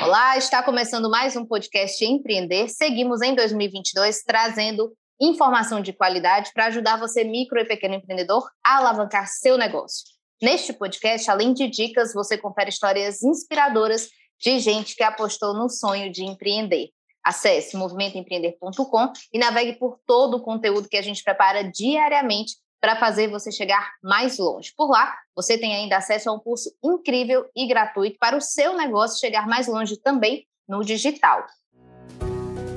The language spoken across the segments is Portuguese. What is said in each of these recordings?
Olá, está começando mais um podcast Empreender. Seguimos em 2022 trazendo informação de qualidade para ajudar você, micro e pequeno empreendedor, a alavancar seu negócio. Neste podcast, além de dicas, você confere histórias inspiradoras de gente que apostou no sonho de empreender. Acesse movimentoempreender.com e navegue por todo o conteúdo que a gente prepara diariamente para fazer você chegar mais longe. Por lá, você tem ainda acesso a um curso incrível e gratuito para o seu negócio chegar mais longe também no digital.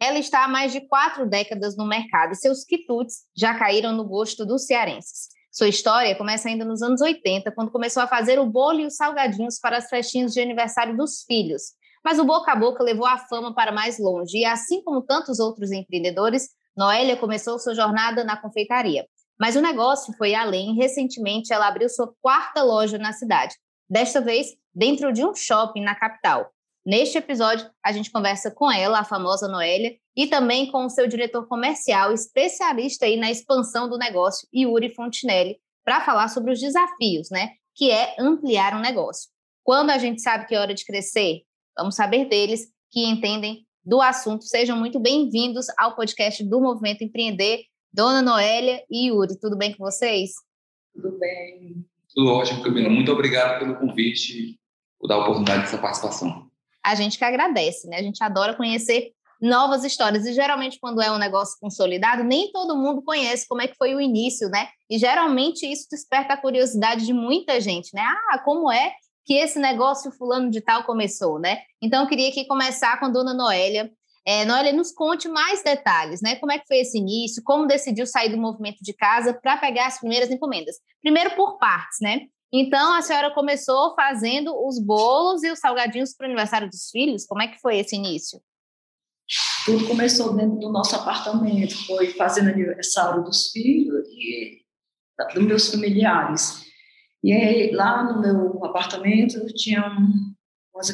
Ela está há mais de quatro décadas no mercado e seus quitutes já caíram no gosto dos cearenses. Sua história começa ainda nos anos 80, quando começou a fazer o bolo e os salgadinhos para as festinhas de aniversário dos filhos. Mas o boca a boca levou a fama para mais longe e, assim como tantos outros empreendedores, Noélia começou sua jornada na confeitaria. Mas o negócio foi além recentemente, ela abriu sua quarta loja na cidade, desta vez dentro de um shopping na capital. Neste episódio, a gente conversa com ela, a famosa Noélia, e também com o seu diretor comercial, especialista aí na expansão do negócio, Yuri Fontinelli, para falar sobre os desafios, né? Que é ampliar um negócio. Quando a gente sabe que é hora de crescer, vamos saber deles que entendem do assunto. Sejam muito bem-vindos ao podcast do Movimento Empreender. Dona Noélia e Yuri, tudo bem com vocês? Tudo bem. Tudo ótimo, Camila. Muito obrigado pelo convite, por dar a oportunidade dessa participação a gente que agradece, né? A gente adora conhecer novas histórias. E geralmente, quando é um negócio consolidado, nem todo mundo conhece como é que foi o início, né? E geralmente isso desperta a curiosidade de muita gente, né? Ah, como é que esse negócio fulano de tal começou, né? Então, eu queria aqui começar com a dona Noélia. É, Noélia, nos conte mais detalhes, né? Como é que foi esse início, como decidiu sair do movimento de casa para pegar as primeiras encomendas. Primeiro por partes, né? Então, a senhora começou fazendo os bolos e os salgadinhos para o aniversário dos filhos? Como é que foi esse início? Tudo começou dentro do nosso apartamento, foi fazendo aniversário dos filhos e dos meus familiares. E aí, lá no meu apartamento tinha, umas,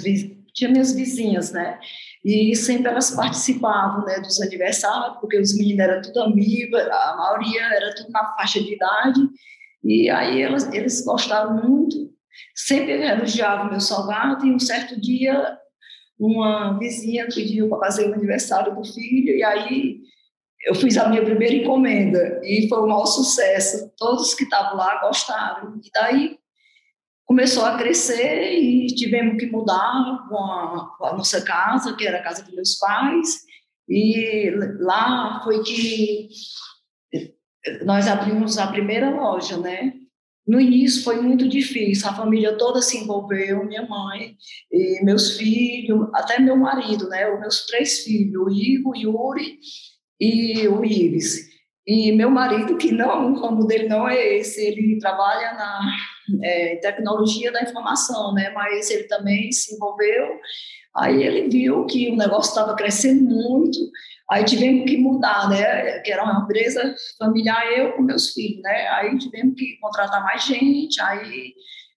tinha minhas vizinhas, né? E sempre elas participavam né, dos aniversários, porque os meninos eram tudo amigos, a maioria era tudo na faixa de idade, e aí elas, eles gostaram muito, sempre elogiavam meu salgado, e um certo dia uma vizinha pediu para fazer o aniversário do filho, e aí eu fiz a minha primeira encomenda, e foi um maior sucesso, todos que estavam lá gostaram, e daí começou a crescer e tivemos que mudar com a, com a nossa casa, que era a casa dos meus pais, e lá foi que nós abrimos a primeira loja, né? No início foi muito difícil, a família toda se envolveu, minha mãe, meus filhos, até meu marido, né? Os meus três filhos, o Igor, o Yuri e o Ives. E meu marido, que não, o ramo dele não é esse, ele trabalha na é, tecnologia da informação, né? Mas ele também se envolveu. Aí ele viu que o negócio estava crescendo muito, Aí tivemos que mudar, né? Que era uma empresa familiar, eu com meus filhos, né? Aí tivemos que contratar mais gente, aí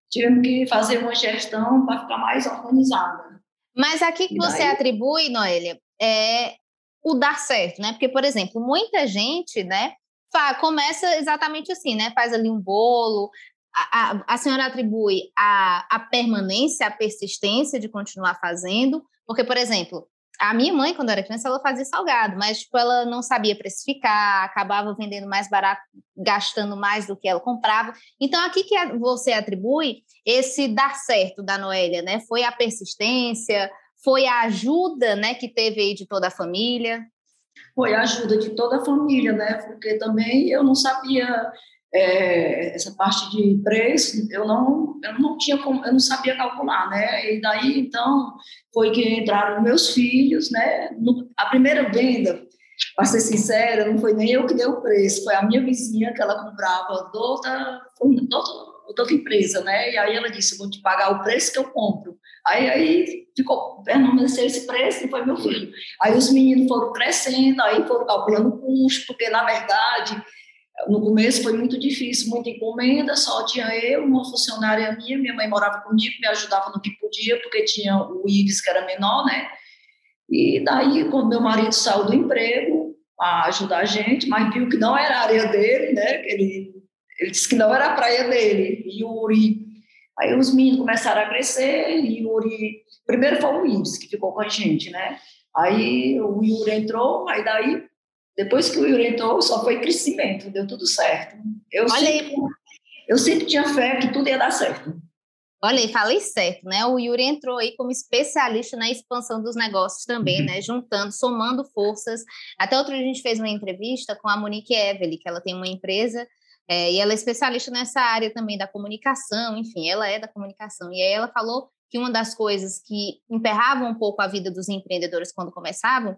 tivemos que fazer uma gestão para ficar mais organizada. Mas aqui que você atribui, Noélia, é o dar certo, né? Porque, por exemplo, muita gente, né, começa exatamente assim, né? Faz ali um bolo. A, a, a senhora atribui a, a permanência, a persistência de continuar fazendo, porque, por exemplo, a minha mãe, quando era criança, ela fazia salgado, mas tipo, ela não sabia precificar, acabava vendendo mais barato, gastando mais do que ela comprava. Então, aqui que você atribui esse dar certo da Noélia, né? Foi a persistência, foi a ajuda, né, que teve aí de toda a família? Foi a ajuda de toda a família, né? Porque também eu não sabia é, essa parte de preço, eu não, eu não tinha como, eu não sabia calcular, né? E daí, então, foi que entraram meus filhos, né? No, a primeira venda, para ser sincera, não foi nem eu que dei o preço, foi a minha vizinha que ela comprava de outra, outra, outra empresa, né? E aí ela disse, vou te pagar o preço que eu compro. Aí, aí ficou, permaneceu esse preço e foi meu filho. Aí os meninos foram crescendo, aí foram calculando o custo, porque, na verdade, no começo foi muito difícil, muita encomenda, só tinha eu, uma funcionária minha, minha mãe morava comigo, me ajudava no que podia, porque tinha o Ives, que era menor, né? E daí, quando meu marido saiu do emprego, a ajudar a gente, mas viu que não era a área dele, né? Ele, ele disse que não era a praia dele. E Yuri. Aí os meninos começaram a crescer, e Yuri. Primeiro foi o Ives que ficou com a gente, né? Aí o Yuri entrou, aí daí, depois que o Yuri entrou, só foi crescimento, deu tudo certo. Eu Olha sempre, aí. eu sempre tinha fé que tudo ia dar certo. Olha aí, falei certo, né? O Yuri entrou aí como especialista na expansão dos negócios também, Uhum. né? Juntando, somando forças. Até outro dia a gente fez uma entrevista com a Monique Evely, que ela tem uma empresa é, e ela é especialista nessa área também da comunicação, enfim, ela é da comunicação. E aí ela falou que uma das coisas que emperravam um pouco a vida dos empreendedores quando começavam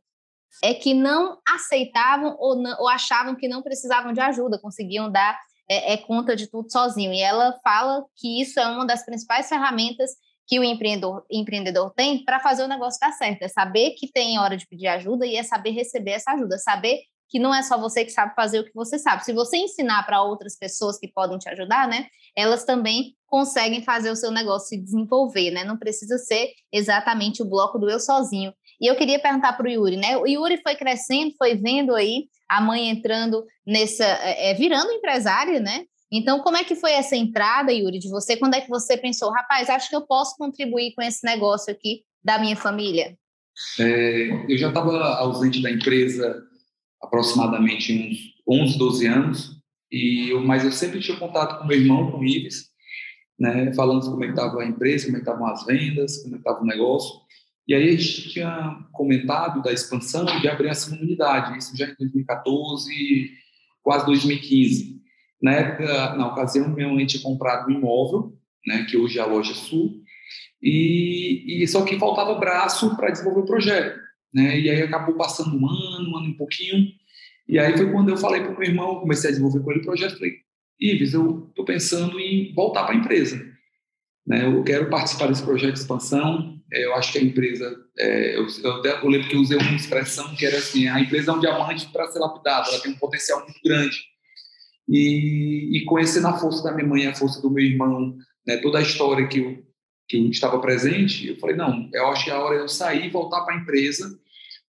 é que não aceitavam ou, não- ou achavam que não precisavam de ajuda, conseguiam dar é, é conta de tudo sozinho. E ela fala que isso é uma das principais ferramentas que o empreendedor, empreendedor tem para fazer o negócio dar certo. É saber que tem hora de pedir ajuda e é saber receber essa ajuda. Saber que não é só você que sabe fazer o que você sabe. Se você ensinar para outras pessoas que podem te ajudar, né? Elas também conseguem fazer o seu negócio se desenvolver, né? Não precisa ser exatamente o bloco do eu sozinho. E eu queria perguntar para o Yuri, né? O Yuri foi crescendo, foi vendo aí a mãe entrando nessa, é, virando empresária, né? Então, como é que foi essa entrada, Yuri, de você? Quando é que você pensou, rapaz, acho que eu posso contribuir com esse negócio aqui da minha família? É, eu já estava ausente da empresa aproximadamente uns 11, 12 anos, e eu, mas eu sempre tinha contato com meu irmão, com o Ives, né, falando como é estava a empresa, como é estavam as vendas, como é estava o negócio. E aí a gente tinha comentado da expansão de abrir a segunda unidade, isso já em 2014, quase 2015. Na época, na ocasião, minha mãe tinha comprado um imóvel, né, que hoje é a Loja Sul, e, e só que faltava braço para desenvolver o projeto. Né? E aí acabou passando um ano, um ano e um pouquinho, e aí foi quando eu falei para o meu irmão, comecei a desenvolver com ele o projeto, falei, Ives, eu estou pensando em voltar para a empresa. Né? Eu quero participar desse projeto de expansão. É, eu acho que a empresa, é, eu, eu, eu lembro que eu usei uma expressão que era assim: a empresa é um diamante para ser lapidado, ela tem um potencial muito grande. E, e conhecendo a força da minha mãe, a força do meu irmão, né, toda a história que eu, que eu estava presente, eu falei: não, eu acho que é a hora de eu sair e voltar para a empresa,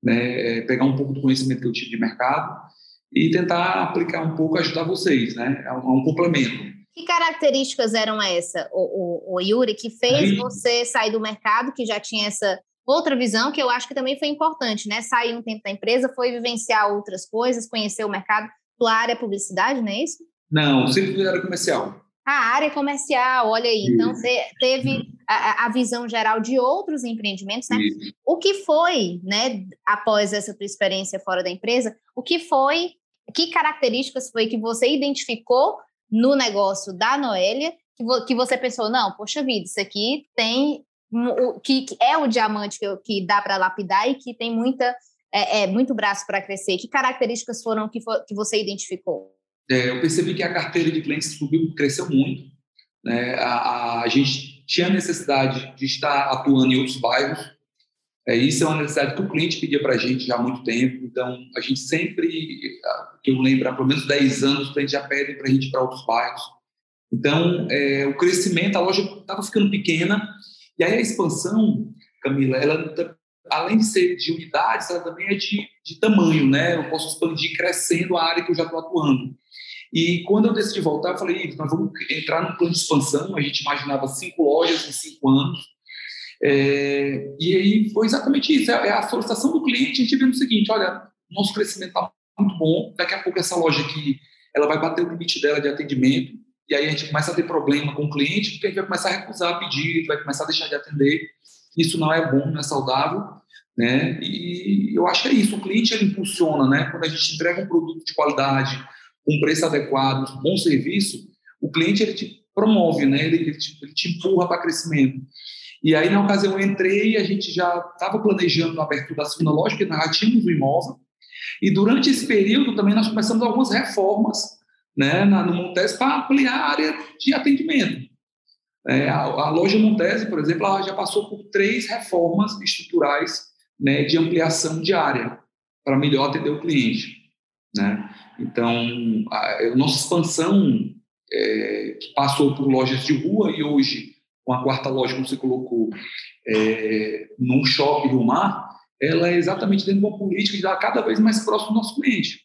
né, pegar um pouco do conhecimento que eu tive de mercado e tentar aplicar um pouco, ajudar vocês, né? É é um complemento. Que características eram essa, o, o, o Yuri, que fez Sim. você sair do mercado, que já tinha essa outra visão, que eu acho que também foi importante, né? Sair um tempo da empresa, foi vivenciar outras coisas, conhecer o mercado. Tua área é publicidade, não é isso? Não, sempre fui área comercial. A área comercial, olha aí. Isso. Então, teve a, a, visão geral de outros empreendimentos, né? Isso. O que foi, né, após essa tua experiência fora da empresa, o que foi, que características foi que você identificou no negócio da Noélia que, vo, que você pensou, não, poxa vida, isso aqui tem, o, que, que é o diamante que, que dá para lapidar e que tem muita, é, é muito braço para crescer. Que características foram que, que você identificou? É, eu percebi que a carteira de clientes subiu, cresceu muito. Né? A, a, a, gente tinha necessidade de estar atuando em outros bairros. É, isso é uma necessidade que o cliente pedia para a gente já há muito tempo. Então, a gente sempre, que eu lembro, há pelo menos 10 anos, o cliente já pede para a gente ir para outros bairros. Então, é, o crescimento, a loja estava ficando pequena. E aí a expansão, Camila, ela além de ser de unidades, ela também é de, de tamanho, né? Eu posso expandir crescendo a área que eu já estou atuando. E quando eu decidi voltar, eu falei, nós vamos entrar num plano de expansão. A gente imaginava cinco lojas em cinco anos. É, e aí foi exatamente isso. É a solicitação do cliente. A gente viu o seguinte: olha, nosso crescimento está muito bom. Daqui a pouco essa loja aqui, ela vai bater o limite dela de atendimento. E aí a gente começa a ter problema com o cliente, porque a gente vai começar a recusar pedir, vai começar a deixar de atender. Isso não é bom, não é saudável. Né? E eu acho que é isso. O cliente ele impulsiona, né? Quando a gente entrega um produto de qualidade, com preço adequado, bom serviço, o cliente ele te promove, né? Ele, ele, te, ele te empurra para crescimento. E aí, na ocasião, eu entrei a gente já estava planejando a abertura da segunda loja, porque nós já tínhamos o imóvel. E durante esse período também nós começamos algumas reformas né, na, no Montes para ampliar a área de atendimento. É, a, a, loja Montese, por exemplo, ela já passou por três reformas estruturais né, de ampliação de área para melhor atender o cliente. Né? Então, a, a nossa expansão, é, que passou por lojas de rua e hoje, com a quarta loja, como você colocou, é, num shopping do mar, ela é exatamente dentro de uma política de dar cada vez mais próximo do nosso cliente.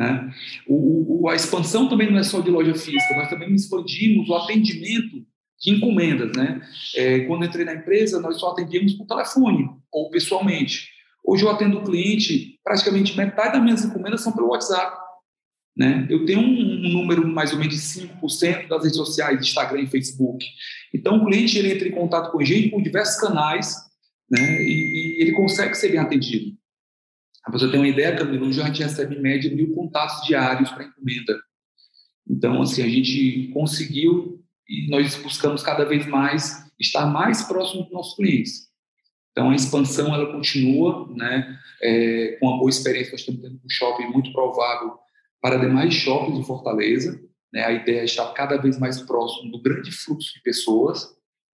Né? O, o, a expansão também não é só de loja física, nós também expandimos o atendimento de encomendas. Né? É, quando entrei na empresa, nós só atendíamos por telefone ou pessoalmente. Hoje eu atendo o cliente, praticamente metade das minhas encomendas são pelo WhatsApp. Né? Eu tenho um, número mais ou menos de 5% das redes sociais, Instagram e Facebook. Então, o cliente ele entra em contato com a gente por diversos canais né? e, e ele consegue ser bem atendido. Para você ter uma ideia, Camilo, hoje a gente recebe em média mil contatos diários para encomenda. Então, assim, a gente conseguiu e nós buscamos cada vez mais estar mais próximo dos nossos clientes. Então, a expansão, ela continua, né, é, com uma boa experiência, nós estamos tendo um shopping muito provável para demais shoppings de Fortaleza, né, a ideia é estar cada vez mais próximo do grande fluxo de pessoas,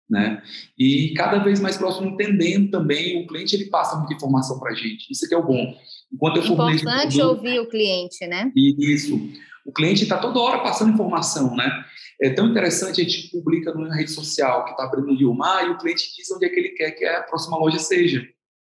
né, e cada vez mais próximo, entendendo também, o cliente, ele passa muita informação para a gente, isso que é o bom. Enquanto eu Importante produto, ouvir o cliente, né? Isso. O cliente está toda hora passando informação, né? É tão interessante, a gente publica numa rede social que está abrindo o Dilmar e o cliente diz onde é que ele quer que a próxima loja seja.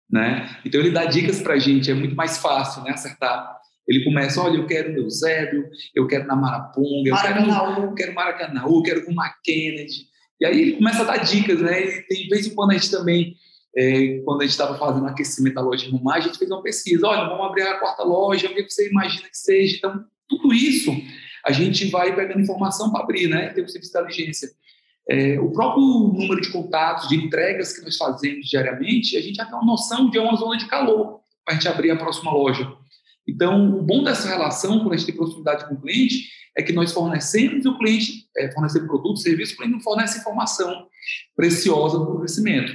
Né? Então ele dá dicas para a gente, é muito mais fácil né, acertar. Ele começa, olha, eu quero Eusébio, eu quero na Maraponga, eu quero, no, eu quero Maracanãú, eu quero com uma Kennedy. E aí ele começa a dar dicas, né? E tem vez em quando a gente também, é, quando a gente estava fazendo aquecimento da loja de Rumar, a gente fez uma pesquisa, olha, vamos abrir a quarta loja, o que você imagina que seja. Então, tudo isso a gente vai pegando informação para abrir, né? Tem o serviço de inteligência. É, o próprio número de contatos, de entregas que nós fazemos diariamente, a gente já tem uma noção de uma zona de calor para a gente abrir a próxima loja. Então, o bom dessa relação, quando a gente tem proximidade com o cliente, é que nós fornecemos o cliente, é, fornecemos produto, serviço, o cliente não fornece informação preciosa para o crescimento.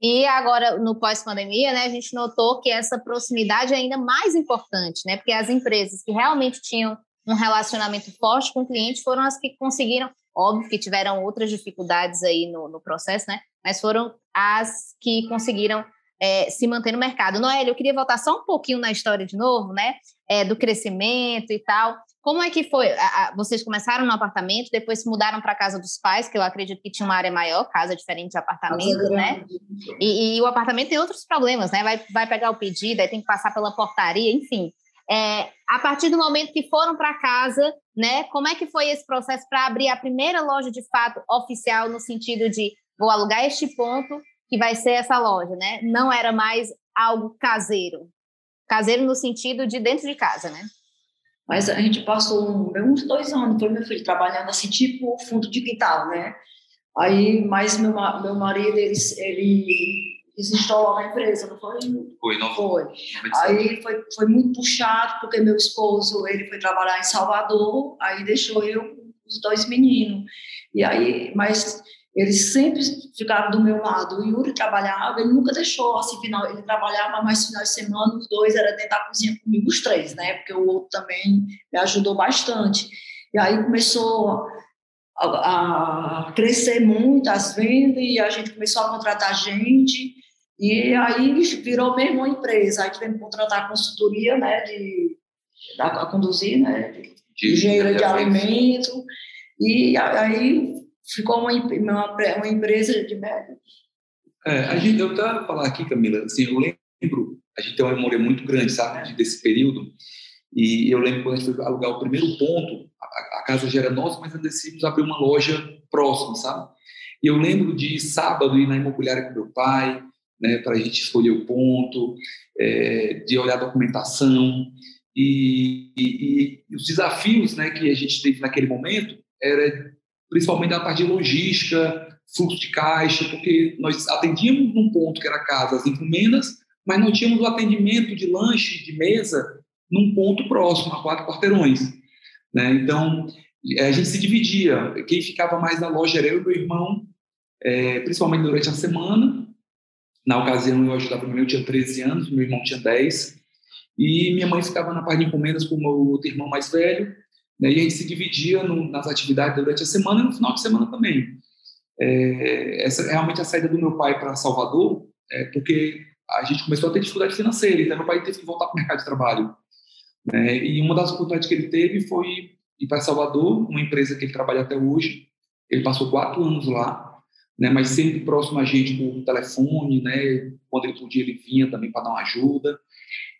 E agora, no pós-pandemia, né, a gente notou que essa proximidade é ainda mais importante, né? Porque as empresas que realmente tinham um relacionamento forte com o cliente foram as que conseguiram, óbvio que tiveram outras dificuldades aí no, no processo, né? Mas foram as que conseguiram é, se manter no mercado. Noel, eu queria voltar só um pouquinho na história de novo, né? É, do crescimento e tal. Como é que foi? Vocês começaram no apartamento, depois se mudaram para a casa dos pais, que eu acredito que tinha uma área maior, casa diferente de apartamento, né? E, e, o apartamento tem outros problemas, né? Vai, vai pegar o pedido, aí tem que passar pela portaria, enfim. É, a partir do momento que foram para casa, né? Como é que foi esse processo para abrir a primeira loja de fato oficial no sentido de vou alugar este ponto que vai ser essa loja, né? Não era mais algo caseiro, caseiro no sentido de dentro de casa, né? Mas a gente passou uns dois anos, foi meu filho trabalhando assim, tipo fundo de quintal, né? Aí, mas meu, meu marido, ele, ele desinstalou a empresa, não foi? Foi, não foi. Aí foi, foi muito puxado, porque meu esposo, ele foi trabalhar em Salvador, aí deixou eu os dois meninos. E aí, mas eles sempre ficaram do meu lado. O Yuri trabalhava, ele nunca deixou, assim, final, ele trabalhava mais final de semana, os dois era dentro da cozinha comigo, os três, né? Porque o outro também me ajudou bastante. E aí começou a, a crescer muito as vendas e a gente começou a contratar gente e aí virou mesmo uma empresa. Aí tivemos que contratar a consultoria, né, de, a conduzir, né, de, de engenheiro de alimento. E aí ficou uma, uma, uma empresa de médico. É, a gente, eu estava falar aqui, Camila, assim, eu lembro, a gente tem uma memória muito grande, sabe, desse período, e eu lembro quando a gente foi alugar o primeiro ponto, a, a casa já era nossa, mas ainda decidimos abrir uma loja próxima, sabe? E eu lembro de sábado ir na imobiliária com meu pai, né, para a gente escolher o ponto, é, de olhar a documentação. E, e, e, os desafios né, que a gente teve naquele momento era principalmente a parte de logística, fluxo de caixa, porque nós atendíamos num ponto que era casa as encomendas, mas não tínhamos o atendimento de lanche, de mesa, num ponto próximo, a quatro quarteirões. Né? Então, a gente se dividia. Quem ficava mais na loja era eu e meu irmão, é, principalmente durante a semana, na ocasião, eu ajudava meu, eu tinha 13 anos, meu irmão tinha 10, e minha mãe ficava na parte de encomendas com o meu outro irmão mais velho, né, e a gente se dividia no, nas atividades durante a semana e no final de semana também. é, essa realmente a saída do meu pai para Salvador, é, porque a gente começou a ter dificuldade financeira, então meu pai teve que voltar para o mercado de trabalho. Né? E uma das oportunidades que ele teve foi ir para Salvador, uma empresa que ele trabalha até hoje. Ele passou quatro anos lá, né? mas sempre próximo a gente por telefone, né? quando ele podia ele vinha também para dar uma ajuda.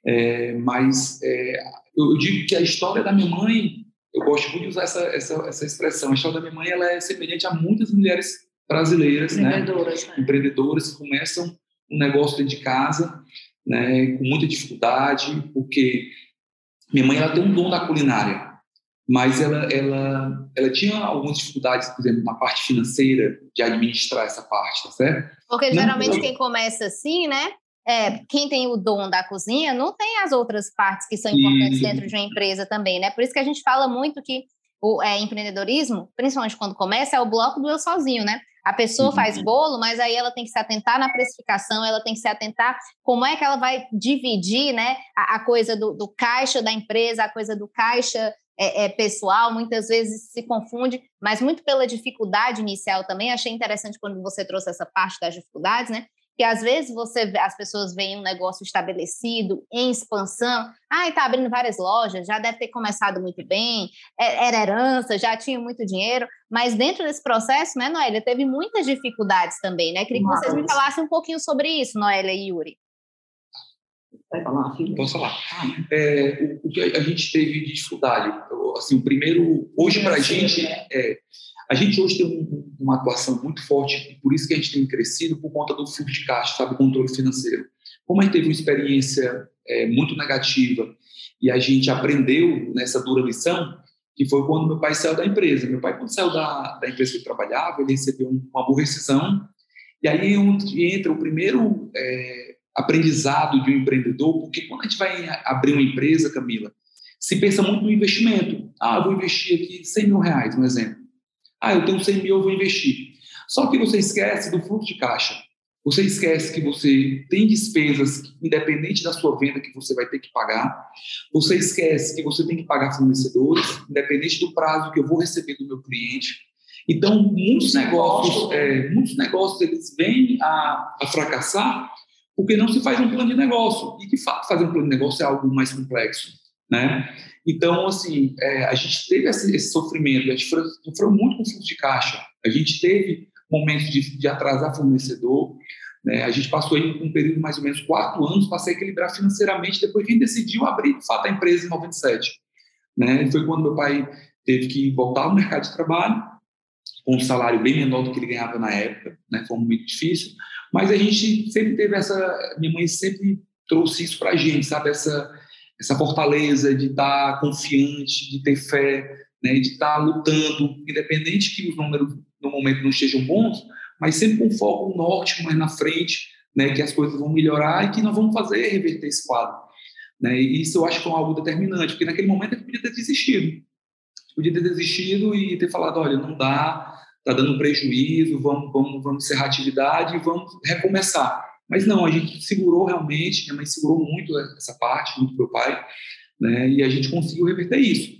É, mas é, eu, digo que a história da minha mãe, eu gosto muito de usar essa, essa, essa expressão, a história da minha mãe ela é semelhante a muitas mulheres brasileiras, empreendedoras, né? né? empreendedoras que começam um negócio dentro de casa, né, com muita dificuldade, porque minha mãe ela tem um dom da culinária, mas ela, ela, ela tinha algumas dificuldades, por exemplo, na parte financeira, de administrar essa parte, tá certo? Porque geralmente quem começa assim, né? É, quem tem o dom da cozinha não tem as outras partes que são importantes e... dentro de uma empresa também, né? Por isso que a gente fala muito que o é, empreendedorismo, principalmente quando começa, é o bloco do eu sozinho, né? A pessoa uhum. faz bolo, mas aí ela tem que se atentar na precificação, ela tem que se atentar como é que ela vai dividir né, a, a coisa do, do, caixa da empresa, a coisa do caixa é, é, pessoal, muitas vezes se confunde, mas muito pela dificuldade inicial também. Achei interessante quando você trouxe essa parte das dificuldades, né? Que às vezes você as pessoas veem um negócio estabelecido em expansão, ah, está abrindo várias lojas, já deve ter começado muito bem, é, era herança, já tinha muito dinheiro, mas dentro desse processo, né, Noélia, teve muitas dificuldades também, né? Queria que vocês me falassem um pouquinho sobre isso, Noélia e Yuri. Vai falar, filho? Posso falar. É, o, o, que a gente teve de dificuldade, assim, o primeiro, hoje para a gente, é, a gente hoje tem um, uma atuação muito forte, e por isso que a gente tem crescido por conta do fluxo de caixa, sabe, controle financeiro. Como a gente teve uma experiência é, muito negativa e a gente aprendeu nessa dura lição, que foi quando meu pai saiu da empresa. Meu pai, quando saiu da, da empresa que ele trabalhava, ele recebeu uma boa rescisão, e aí entra o primeiro é, aprendizado de um empreendedor, porque quando a gente vai abrir uma empresa, Camila, se pensa muito no investimento. Ah, vou investir aqui 100 mil reais, um exemplo. Ah, eu tenho 100 mil, eu vou investir. Só que você esquece do fluxo de caixa. Você esquece que você tem despesas, independente da sua venda, que você vai ter que pagar. Você esquece que você tem que pagar fornecedores, independente do prazo que eu vou receber do meu cliente. Então, muitos negócios, é, muitos negócios eles vêm a, a, fracassar porque não se faz um plano de negócio. E, de fato, fazer um plano de negócio é algo mais complexo, né? Então, assim, é, a gente teve esse, esse, sofrimento, a gente sofreu muito com fluxo de caixa, a gente teve momentos de, de atrasar fornecedor, né? a gente passou aí um período de mais ou menos quatro anos para se equilibrar financeiramente, depois que a gente decidiu abrir, de fato, a empresa em 97. Né? Foi quando meu pai teve que voltar ao mercado de trabalho, com um salário bem menor do que ele ganhava na época, né? foi muito difícil, mas a gente sempre teve essa, minha mãe sempre trouxe isso para a gente, sabe, essa essa fortaleza de estar confiante, de ter fé, né, de estar lutando, independente que os números no momento não estejam bons, mas sempre com foco no norte, mais na frente, né, que as coisas vão melhorar e que nós vamos fazer reverter esse quadro. Né? E isso eu acho que é algo determinante, porque naquele momento ele podia ter desistido. Podia ter desistido e ter falado, olha, não dá, está dando prejuízo, vamos, vamos, vamos encerrar a atividade e vamos recomeçar. Mas não, a gente segurou realmente, minha mãe segurou muito essa parte, muito meu pai, né? E a gente conseguiu reverter isso.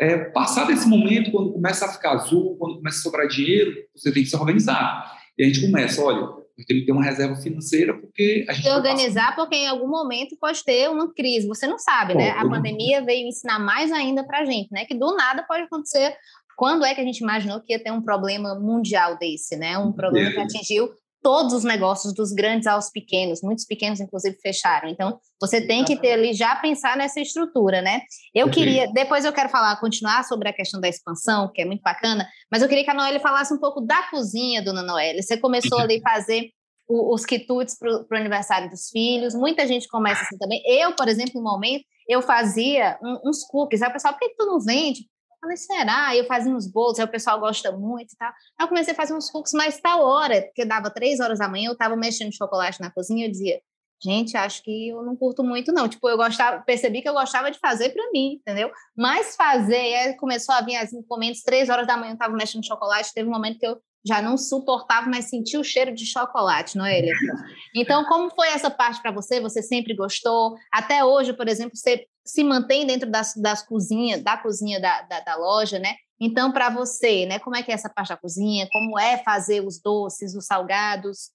É, passado esse momento, quando começa a ficar azul, quando começa a sobrar dinheiro, você tem que se organizar. E a gente começa, olha, eu tenho que ter uma reserva financeira porque a gente. Se organizar, porque em algum momento pode ter uma crise. Você não sabe, Pô, né? A pandemia veio ensinar mais ainda para a gente, né? Que do nada pode acontecer. Quando é que a gente imaginou que ia ter um problema mundial desse, né? Um problema que atingiu todos os negócios, dos grandes aos pequenos, muitos pequenos, inclusive, fecharam. Então, você tem que ter ali, já pensar nessa estrutura, né? Eu queria, depois eu quero falar, continuar sobre a questão da expansão, que é muito bacana, mas eu queria que a Noelle falasse um pouco da cozinha, dona Noelle. Você começou ali a fazer os quitutes para o aniversário dos filhos, muita gente começa assim também. Eu, por exemplo, no momento, eu fazia um, uns cookies. Aí o pessoal, por que, que tu não vende? Falei, será? Eu fazia uns bolos, aí o pessoal gosta muito e tal. Aí eu comecei a fazer uns cookies mais tal hora, porque dava três horas da manhã, eu tava mexendo chocolate na cozinha, eu dizia, gente, acho que eu não curto muito, não. Tipo, eu gostava, percebi que eu gostava de fazer para mim, entendeu? Mas fazer, aí começou a vir as encomendas, três horas da manhã eu tava mexendo chocolate, teve um momento que eu já não suportava mais sentir o cheiro de chocolate, não é, Então, como foi essa parte para você? Você sempre gostou? Até hoje, por exemplo, você se mantém dentro das, das cozinhas, da cozinha da, da, da, loja, né? Então, para você, né, como é que é essa parte da cozinha? Como é fazer os doces, os salgados?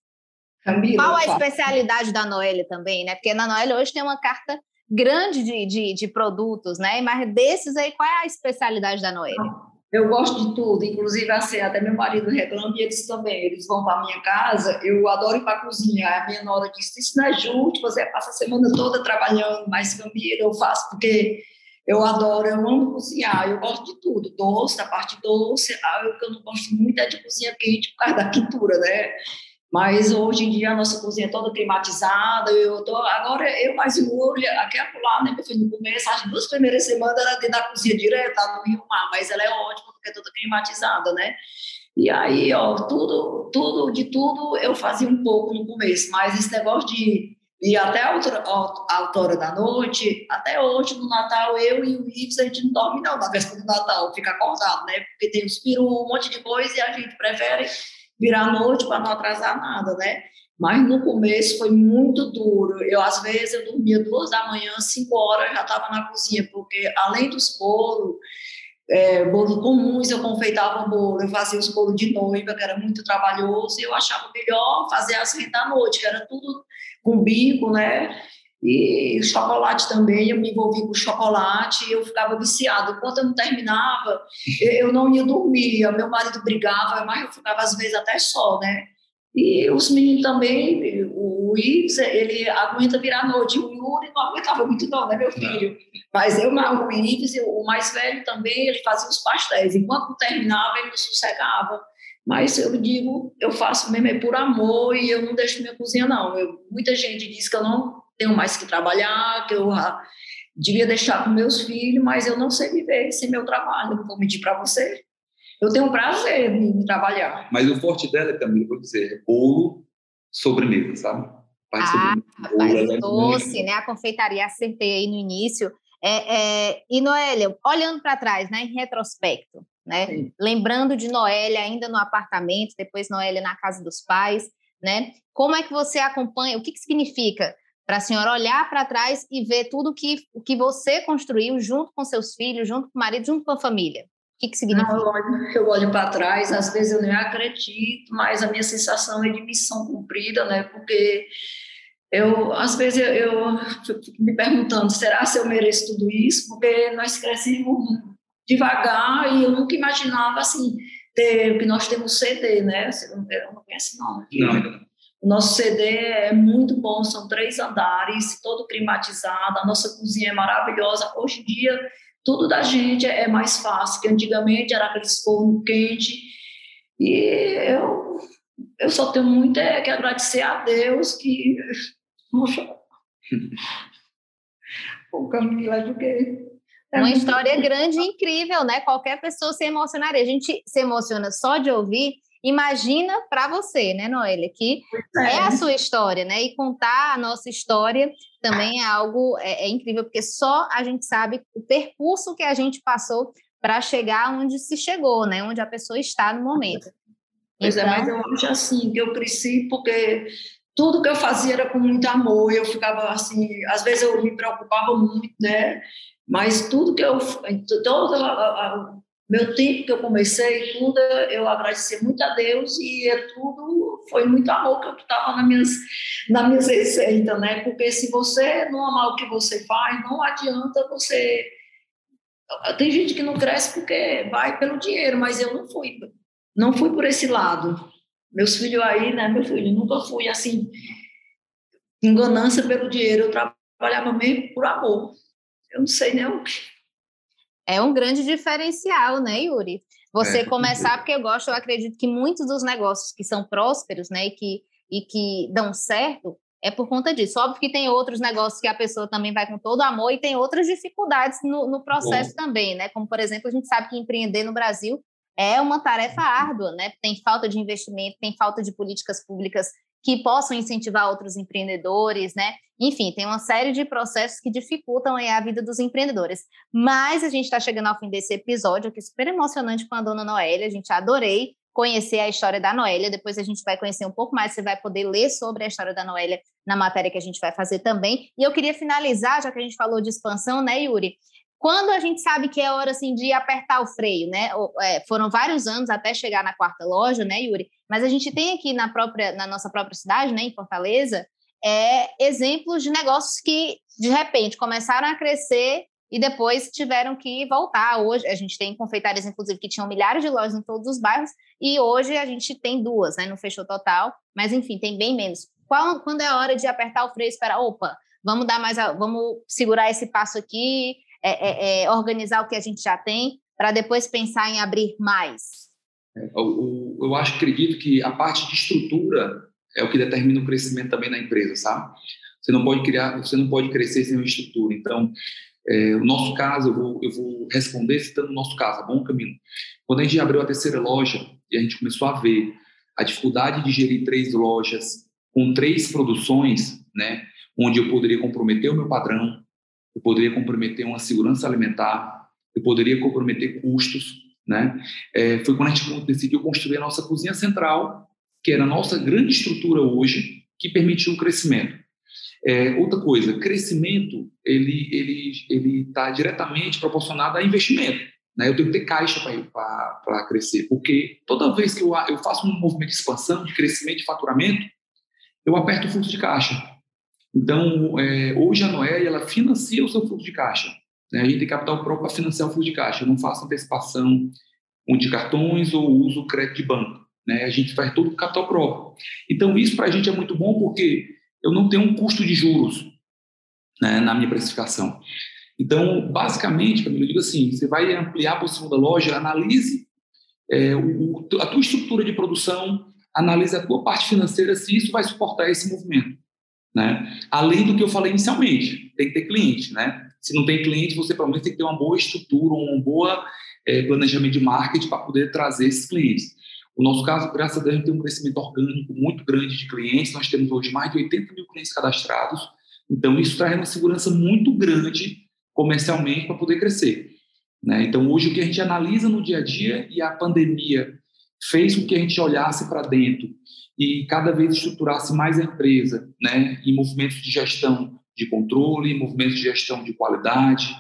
Camila, Qual a especialidade da Noélia também, né? Porque na Noélia hoje tem uma carta grande de, de, de, produtos, né? Mas desses aí, qual é a especialidade da Noélia? Eu gosto de tudo, inclusive assim, até meu marido reclama e eles também, eles vão para minha casa, eu adoro ir para a cozinha, a minha nora disse, isso não é justo, você passa a semana toda trabalhando, mas Camila, eu faço porque eu adoro, eu amo cozinhar, eu gosto de tudo, doce, a parte doce, ah, que eu não gosto muito é de cozinha quente por causa da quintura, né? Mas hoje em dia a nossa cozinha é toda climatizada, eu tô, agora eu mais o aqui é lá, né, meu filho, no começo, as duas primeiras semanas era dentro da cozinha direta, no Rio Mar, mas ela é ótima porque é toda climatizada, né? E aí, ó, tudo, tudo, de tudo eu fazia um pouco no começo, mas esse negócio de e até a altura, a hora da noite, até hoje no Natal, eu e o Ives, a gente não dorme não na véspera do Natal, fica acordado, né? Porque tem os peru, um monte de coisa e a gente prefere virar noite para não atrasar nada, né? Mas no começo foi muito duro. Eu, às vezes, eu dormia duas da manhã, cinco horas, já estava na cozinha, porque além dos bolos, é, bolos comuns, eu confeitava bolo, eu fazia os bolos de noiva, que era muito trabalhoso, e eu achava melhor fazer as rendas à noite, que era tudo com bico, né? E chocolate também, eu me envolvi com chocolate, eu ficava viciada. Enquanto eu não terminava, eu não ia dormir, meu marido brigava, mas eu ficava às vezes até só, né? E os meninos também, o Ives, ele aguenta virar noite, o Yuri não aguentava muito não, né, meu filho? Mas eu, o Ives, o mais velho também, ele fazia os pastéis. Enquanto terminava, ele não sossegava. Mas eu digo, eu faço mesmo é por amor e eu não deixo minha cozinha, não. Eu, muita gente diz que eu não tenho mais que trabalhar, que eu ah, devia deixar com meus filhos, mas eu não sei viver sem meu trabalho. Não vou mentir para você. Eu tenho prazer em trabalhar. Mas o forte dela, também, vou dizer, é bolo, sobremesa, sabe? Parte ah, sobremesa. doce, né? A confeitaria, acertei aí no início. É, é, e Noélia, olhando para trás, né, em retrospecto, né? Sim. Lembrando de Noélia ainda no apartamento, depois Noélia na casa dos pais, né? Como é que você acompanha? O que, que significa para a senhora olhar para trás e ver tudo que, o que você construiu junto com seus filhos, junto com o marido, junto com a família? O que, que significa? eu olho, eu olho para trás, às vezes eu nem acredito, mas a minha sensação é de missão cumprida, né? Porque eu, às vezes, eu, eu fico me perguntando, será se eu mereço tudo isso? Porque nós crescemos devagar e eu nunca imaginava assim ter que nós temos CD, né? Você não, não conhece não? Né? Não. O nosso CD é muito bom, são três andares, todo climatizado, a nossa cozinha é maravilhosa. Hoje em dia tudo da gente é mais fácil, que antigamente era aquele forno quente. E eu eu só tenho muito é que agradecer a Deus que Poxa. o Camila do que é uma história grande e incrível, né? Qualquer pessoa se emocionaria. A gente se emociona só de ouvir. Imagina para você, né, Noelia, que é. é. a sua história, né? E contar a nossa história também é algo é, é incrível, porque só a gente sabe o percurso que a gente passou para chegar onde se chegou, né? Onde a pessoa está no momento. Pois então... é, mas eu acho assim, que eu cresci porque tudo que eu fazia era com muito amor, eu ficava assim, às vezes eu me preocupava muito, né? Mas tudo que eu, todo meu tempo que eu comecei, tudo eu agradeci muito a Deus e é tudo foi muito amor que eu estava nas minhas, nas minhas receitas, né? Porque se você não amar o que você faz, não adianta você. Tem gente que não cresce porque vai pelo dinheiro, mas eu não fui, não fui por esse lado. Meus filhos aí, né? Meu filho, nunca fui assim, enganância pelo dinheiro, eu trabalhava mesmo por amor eu não sei nem o que. É um grande diferencial, né, Yuri? Você é, começar, porque eu gosto, eu acredito que muitos dos negócios que são prósperos, né, e que, e que dão certo, é por conta disso. Óbvio que tem outros negócios que a pessoa também vai com todo amor e tem outras dificuldades no, no processo Bom. também, né? Como, por exemplo, a gente sabe que empreender no Brasil é uma tarefa árdua, né? Tem falta de investimento, tem falta de políticas públicas que possam incentivar outros empreendedores, né? Enfim, tem uma série de processos que dificultam a vida dos empreendedores. Mas a gente está chegando ao fim desse episódio, que é super emocionante com a dona Noélia. A gente adorei conhecer a história da Noélia. Depois a gente vai conhecer um pouco mais, você vai poder ler sobre a história da Noélia na matéria que a gente vai fazer também. E eu queria finalizar, já que a gente falou de expansão, né, Yuri? Quando a gente sabe que é hora assim de apertar o freio, né? É, foram vários anos até chegar na quarta loja, né, Yuri? Mas a gente tem aqui na própria, na nossa própria cidade, né, em Fortaleza, é, exemplos de negócios que de repente começaram a crescer e depois tiveram que voltar. Hoje a gente tem confeitarias, inclusive, que tinham milhares de lojas em todos os bairros, e hoje a gente tem duas, né? Não fechou total, mas enfim, tem bem menos. Qual, quando é a hora de apertar o freio e esperar, opa, vamos dar mais, a, vamos segurar esse passo aqui, é, é, é, organizar o que a gente já tem, para depois pensar em abrir mais? É, eu, eu acho, acredito que a parte de estrutura é o que determina o crescimento também na empresa, sabe? Você não pode criar, você não pode crescer sem uma estrutura. Então, é, o nosso caso, eu vou, eu vou responder citando o nosso caso, a Bom Caminho. Quando a gente abriu a terceira loja e a gente começou a ver a dificuldade de gerir três lojas com três produções, né, onde eu poderia comprometer o meu padrão, eu poderia comprometer uma segurança alimentar, eu poderia comprometer custos, né? É, foi quando a gente decidiu construir a nossa cozinha central, que era a nossa grande estrutura hoje, que permitiu o crescimento. É, outra coisa, crescimento ele ele ele está diretamente proporcionado a investimento. Né? Eu tenho que ter caixa para crescer, porque toda vez que eu, eu faço um movimento de expansão, de crescimento, de faturamento, eu aperto o fluxo de caixa. Então, é, hoje a Noé ela financia o seu fluxo de caixa. Né? A gente tem capital próprio para financiar o fluxo de caixa. Eu não faço antecipação de cartões ou uso crédito de banco. Né? A gente faz todo o capital próprio. Então, isso para a gente é muito bom porque eu não tenho um custo de juros né, na minha precificação. Então, basicamente, eu digo assim, você vai ampliar a segunda loja, analise é, o, a tua estrutura de produção, analise a tua parte financeira, se isso vai suportar esse movimento. Né? Além do que eu falei inicialmente, tem que ter cliente, né? Se não tem cliente, você provavelmente tem que ter uma boa estrutura, um bom é, planejamento de marketing para poder trazer esses clientes. O nosso caso, graças a Deus, tem um crescimento orgânico muito grande de clientes. Nós temos hoje mais de 80 mil clientes cadastrados. Então, isso traz uma segurança muito grande comercialmente para poder crescer. Né? Então, hoje, o que a gente analisa no dia a dia e a pandemia fez com que a gente olhasse para dentro e cada vez estruturasse mais a empresa né? em movimentos de gestão de controle, em movimentos de gestão de qualidade.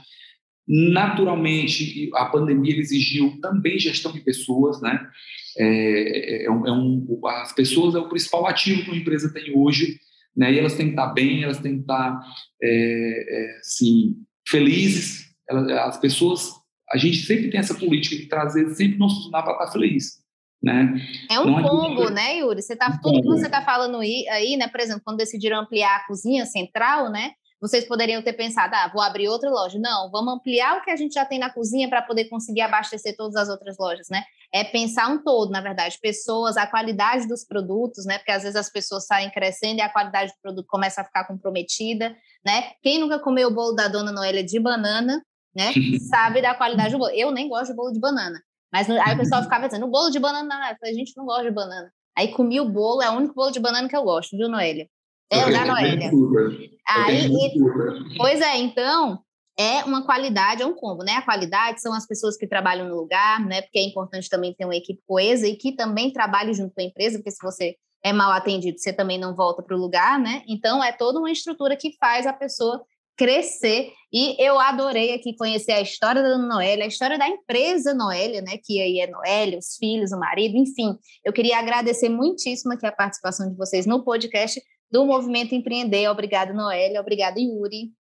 Naturalmente, a pandemia exigiu também gestão de pessoas, né? É, é, é, um, as pessoas é o principal ativo que uma empresa tem hoje, né? E elas têm que estar bem, elas têm que estar, é, é, assim, felizes. Elas, as pessoas, a gente sempre tem essa política de trazer sempre nosso funcionário para estar feliz. Né? É um combo, né, Yuri? Você tá, tudo que você está falando aí, né? Por exemplo, quando decidiram ampliar a cozinha central, né? Vocês poderiam ter pensado, ah, vou abrir outra loja. Não, vamos ampliar o que a gente já tem na cozinha para poder conseguir abastecer todas as outras lojas, né? É pensar um todo, na verdade, pessoas, a qualidade dos produtos, né? Porque às vezes as pessoas saem crescendo e a qualidade do produto começa a ficar comprometida, né? Quem nunca comeu o bolo da dona Noélia de banana, né? sabe da qualidade do bolo. Eu nem gosto de bolo de banana. Mas aí o pessoal ficava dizendo, o bolo de banana, eu falei, gente, não gosta de banana. Aí comi o bolo, é o único bolo de banana que eu gosto, viu, Noélia? É o da Noélia. Aí, pois é, então, é uma qualidade, é um combo, né? A qualidade são as pessoas que trabalham no lugar, né? Porque é importante também ter uma equipe coesa e que também trabalhe junto com a empresa, porque se você é mal atendido, você também não volta para o lugar, né? Então, é toda uma estrutura que faz a pessoa crescer. E eu adorei aqui conhecer a história da Noélia, a história da empresa Noélia, né? Que aí é Noélia, os filhos, o marido, enfim. Eu queria agradecer muitíssimo aqui a participação de vocês no podcast do Movimento Empreender. Obrigada, Noélia. Obrigada, Yuri.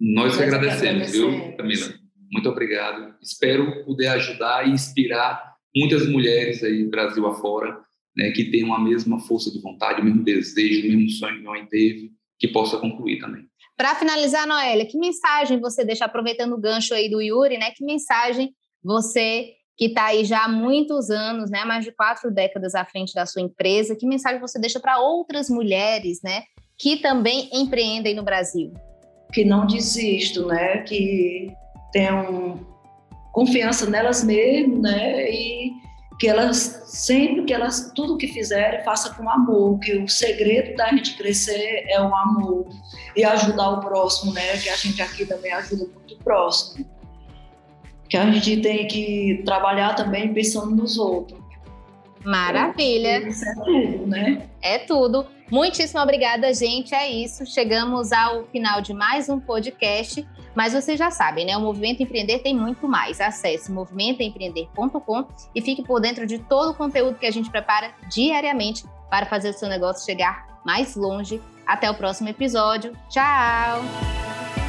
Nós que agradecemos, viu, Camila? Muito obrigado. Espero poder ajudar e inspirar muitas mulheres aí, Brasil afora, né, que tenham a mesma força de vontade, o mesmo desejo, o mesmo sonho que mãe teve, que possa concluir também. Para finalizar, Noélia, que mensagem você deixa, aproveitando o gancho aí do Yuri, né? Que mensagem você que está aí já há muitos anos, né, mais de quatro décadas à frente da sua empresa, que mensagem você deixa para outras mulheres, né, que também empreendem no Brasil? Que não desistam, né, que tenham confiança nelas mesmas, né, e que elas sempre que elas tudo que fizerem faça com amor, que o segredo da gente crescer é o amor e ajudar o próximo, né? Que a gente aqui também ajuda muito o próximo. Que a gente tem que trabalhar também pensando nos outros. Maravilha. Isso é tudo, né? É tudo. Muitíssimo obrigada, gente. É isso. Chegamos ao final de mais um podcast. Mas vocês já sabem, né? O Movimento Empreender tem muito mais. Acesse movimentoempreender.com e fique por dentro de todo o conteúdo que a gente prepara diariamente para fazer o seu negócio chegar mais longe. Até o próximo episódio. Tchau!